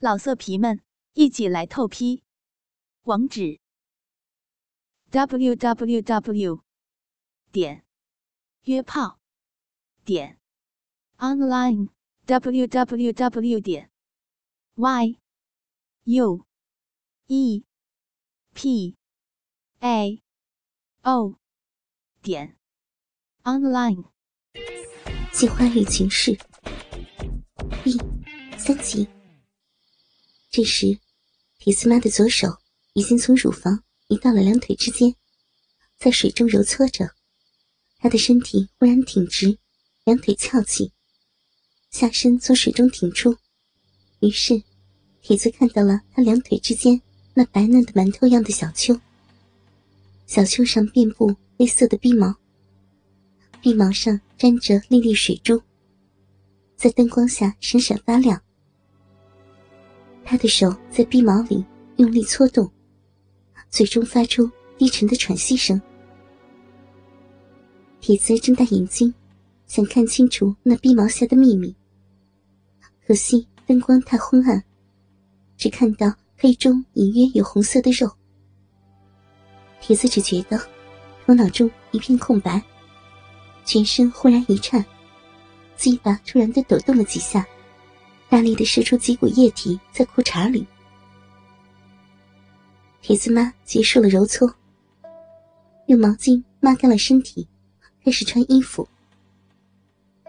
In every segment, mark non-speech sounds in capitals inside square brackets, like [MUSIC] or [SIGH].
老色皮们，一起来透批！网址：w w w 点约炮点 online w w w 点 y u e p a o 点 online。计划与情事第三集。这时，铁丝妈的左手已经从乳房移到了两腿之间，在水中揉搓着。她的身体忽然挺直，两腿翘起，下身从水中挺出。于是，铁子看到了她两腿之间那白嫩的馒头样的小丘。小丘上遍布黑色的逼毛，逼毛上沾着粒粒水珠，在灯光下闪闪发亮。他的手在逼毛里用力搓动，嘴中发出低沉的喘息声。铁子睁大眼睛，想看清楚那逼毛下的秘密。可惜灯光太昏暗，只看到黑中隐约有红色的肉。铁子只觉得头脑中一片空白，全身忽然一颤，鸡巴突然的抖动了几下。大力的射出几股液体在裤衩里。铁丝妈结束了揉搓，用毛巾抹干了身体，开始穿衣服。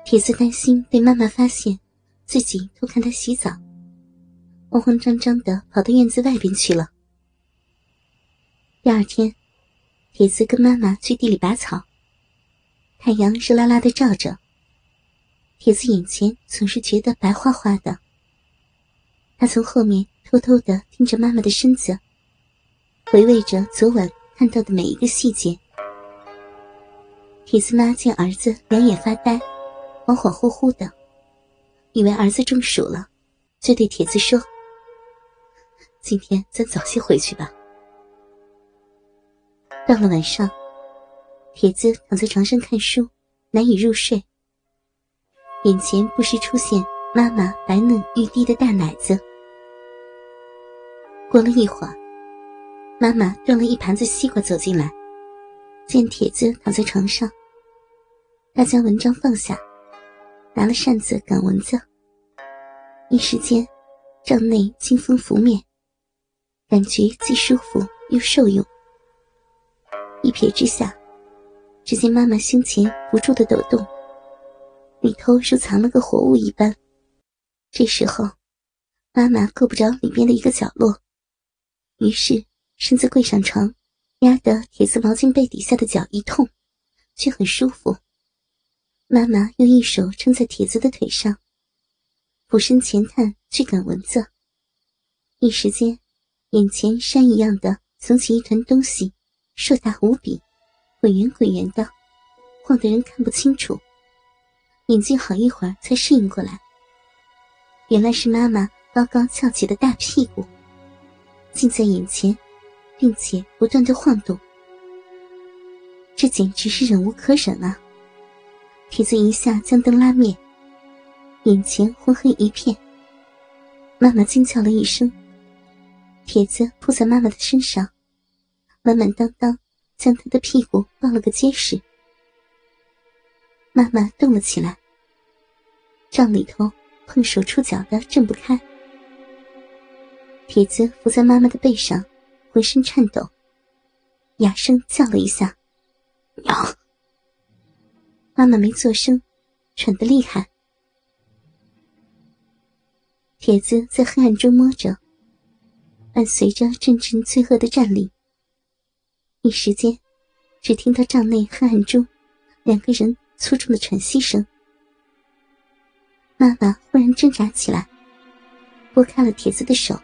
铁丝担心被妈妈发现自己偷看她洗澡，慌慌张张的跑到院子外边去了。第二天，铁丝跟妈妈去地里拔草，太阳热辣辣的照着。铁子眼前总是觉得白花花的。他从后面偷偷的盯着妈妈的身子，回味着昨晚看到的每一个细节。铁子妈见儿子两眼发呆，恍恍惚惚的，以为儿子中暑了，就对铁子说：“今天咱早些回去吧。”到了晚上，铁子躺在床上看书，难以入睡。眼前不时出现妈妈白嫩欲滴的大奶子。过了一会儿，妈妈端了一盘子西瓜走进来，见铁子躺在床上，她将文章放下，拿了扇子赶蚊子。一时间，帐内清风拂面，感觉既舒服又受用。一瞥之下，只见妈妈胸前不住的抖动。里头如藏了个活物一般。这时候，妈妈够不着里边的一个角落，于是身子跪上床，压得铁丝毛巾被底下的脚一痛，却很舒服。妈妈用一手撑在铁子的腿上，俯身前探去赶蚊子。一时间，眼前山一样的耸起一团东西，硕大无比，滚圆滚圆的，晃得人看不清楚。眼睛好一会儿才适应过来，原来是妈妈高高翘起的大屁股，近在眼前，并且不断的晃动。这简直是忍无可忍啊！铁子一下将灯拉灭，眼前昏黑一片。妈妈惊叫了一声，铁子扑在妈妈的身上，满满当当将她的屁股抱了个结实。妈妈动了起来，帐里头碰手触脚的挣不开。铁子伏在妈妈的背上，浑身颤抖，哑声叫了一下：“娘。”妈妈没做声，喘得厉害。铁子在黑暗中摸着，伴随着阵阵罪恶的战栗。一时间，只听到帐内黑暗中两个人。粗重的喘息声，妈妈忽然挣扎起来，拨开了铁子的手。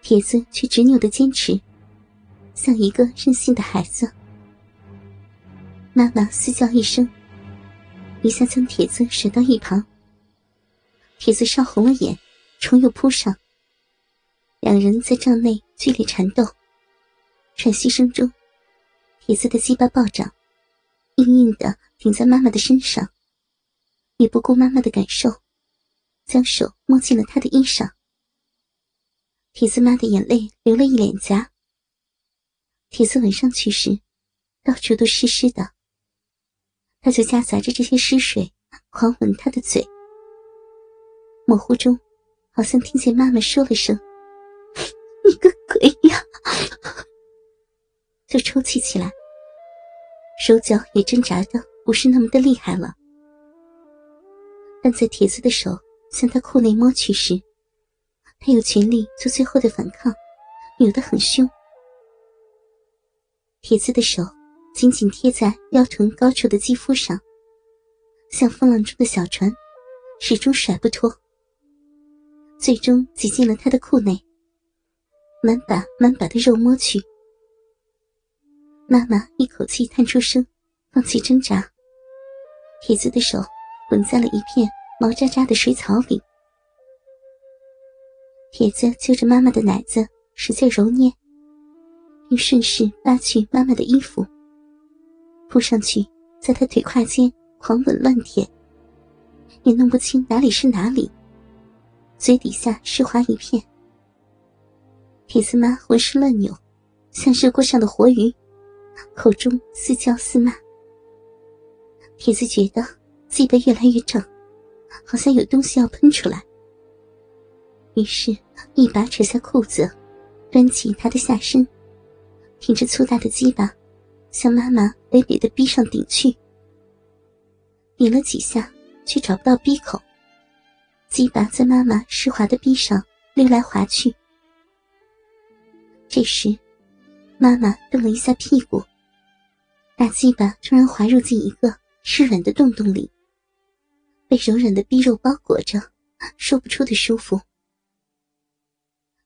铁子却执拗的坚持，像一个任性的孩子。妈妈嘶叫一声，一下将铁子甩到一旁。铁子烧红了眼，重又扑上。两人在帐内剧烈缠斗，喘息声中，铁子的鸡巴暴涨，硬硬的。顶在妈妈的身上，也不顾妈妈的感受，将手摸进了她的衣裳。铁丝妈的眼泪流了一脸颊。铁丝吻上去时，到处都湿湿的。他就夹杂着这些湿水，狂吻她的嘴。模糊中，好像听见妈妈说了声：“ [LAUGHS] 你个鬼呀！” [LAUGHS] 就抽泣起来，手脚也挣扎的不是那么的厉害了。但在铁子的手向他裤内摸去时，他有权利做最后的反抗，扭得很凶。铁子的手紧紧贴在腰臀高处的肌肤上，像风浪中的小船，始终甩不脱。最终挤进了他的裤内，满把满把的肉摸去。妈妈一口气叹出声，放弃挣扎。铁子的手吻在了一片毛渣渣的水草里。铁子揪着妈妈的奶子使劲揉捏，并顺势扒去妈妈的衣服，扑上去在她腿胯间狂吻乱舔，也弄不清哪里是哪里。嘴底下湿滑一片，铁丝妈浑身乱扭，像热锅上的活鱼，口中似叫似骂。铁子觉得自己越来越胀，好像有东西要喷出来，于是，一把扯下裤子，端起他的下身，挺着粗大的鸡巴，向妈妈北北的逼上顶去。顶了几下，却找不到逼口。鸡巴在妈妈湿滑的臂上溜来滑去。这时，妈妈动了一下屁股，大鸡巴突然滑入进一个湿软的洞洞里，被柔软的逼肉包裹着，说不出的舒服。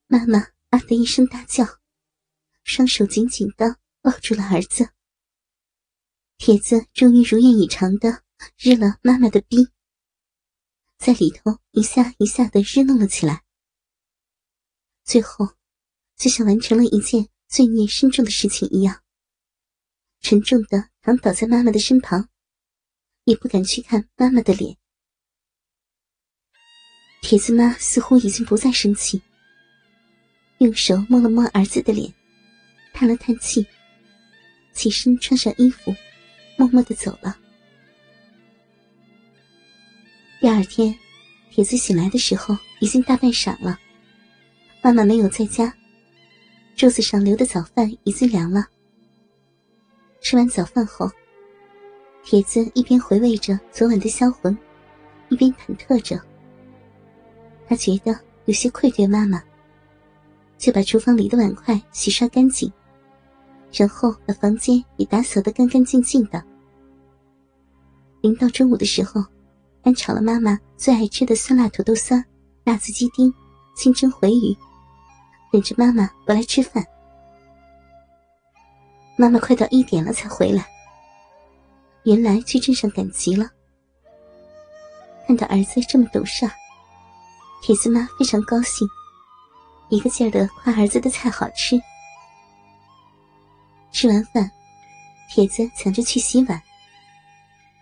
妈妈啊的一声大叫，双手紧紧的抱住了儿子。铁子终于如愿以偿的日了妈妈的逼。在里头一下一下的日弄了起来，最后就像完成了一件罪孽深重的事情一样，沉重的躺倒在妈妈的身旁，也不敢去看妈妈的脸。铁子妈似乎已经不再生气，用手摸了摸儿子的脸，叹了叹气，起身穿上衣服，默默的走了。第二天，铁子醒来的时候已经大半晌了。妈妈没有在家，桌子上留的早饭已经凉了。吃完早饭后，铁子一边回味着昨晚的销魂，一边忐忑着。他觉得有些愧对妈妈，就把厨房里的碗筷洗刷干净，然后把房间也打扫得干干净净的。临到中午的时候。还炒了妈妈最爱吃的酸辣土豆丝、辣子鸡丁、清蒸回鱼，等着妈妈回来吃饭。妈妈快到一点了才回来，原来去镇上赶集了。看到儿子这么懂事，铁丝妈非常高兴，一个劲儿的夸儿子的菜好吃。吃完饭，铁子抢着去洗碗，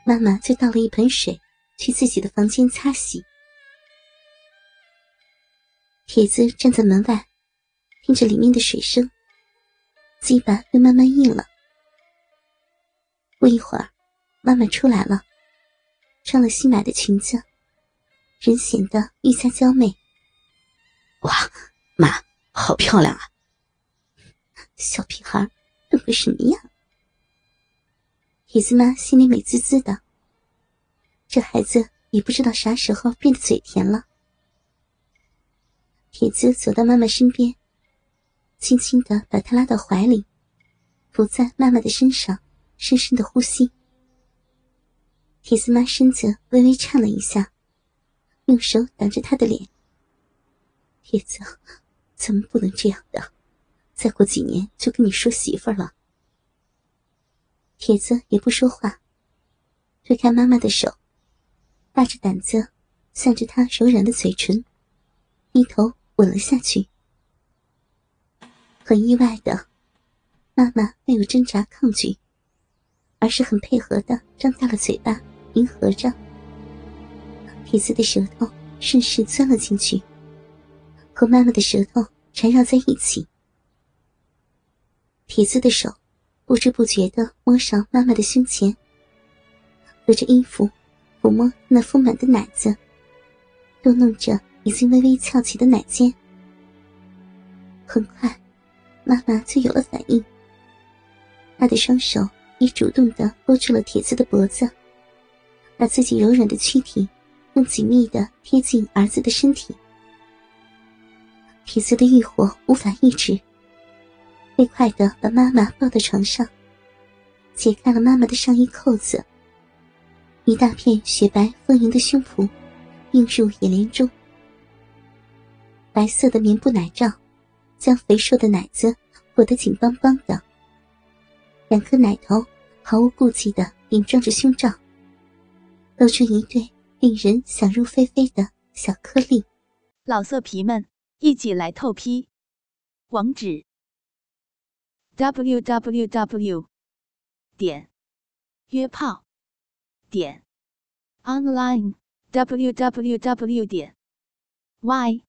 妈妈就倒了一盆水。去自己的房间擦洗。铁子站在门外，听着里面的水声，鸡巴又慢慢硬了。不一会儿，妈妈出来了，穿了新买的裙子，人显得愈加娇媚。哇，妈，好漂亮啊！[LAUGHS] 小屁孩，弄个什么呀？铁子妈心里美滋滋的。这孩子也不知道啥时候变得嘴甜了。铁子走到妈妈身边，轻轻的把她拉到怀里，伏在妈妈的身上，深深的呼吸。铁丝妈身子微微颤了一下，用手挡着他的脸。铁子，咱们不能这样的，再过几年就跟你说媳妇了。铁子也不说话，推开妈妈的手。大着胆子，向着他柔软的嘴唇，低头吻了下去。很意外的，妈妈没有挣扎抗拒，而是很配合的张大了嘴巴，迎合着。铁子的舌头顺势钻了进去，和妈妈的舌头缠绕在一起。铁子的手不知不觉的摸上妈妈的胸前，隔着衣服抚摸那丰满的奶子，又弄着已经微微翘起的奶尖。很快，妈妈就有了反应。她的双手也主动地勾住了铁子的脖子，把自己柔软的躯体更紧密地贴近儿子的身体。铁子的欲火无法抑制。飞快的把妈妈抱到床上，解开了妈妈的上衣扣子。一大片雪白丰盈的胸脯映入眼帘中，白色的棉布奶罩将肥硕的奶子裹得紧邦邦的，两颗奶头毫无顾忌的顶撞着胸罩，露出一对令人想入非非的小颗粒。老色皮们，一起来透批，网址。www. 点约炮点 online www. 点 y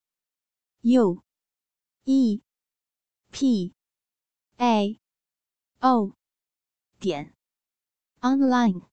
u e p a o 点 online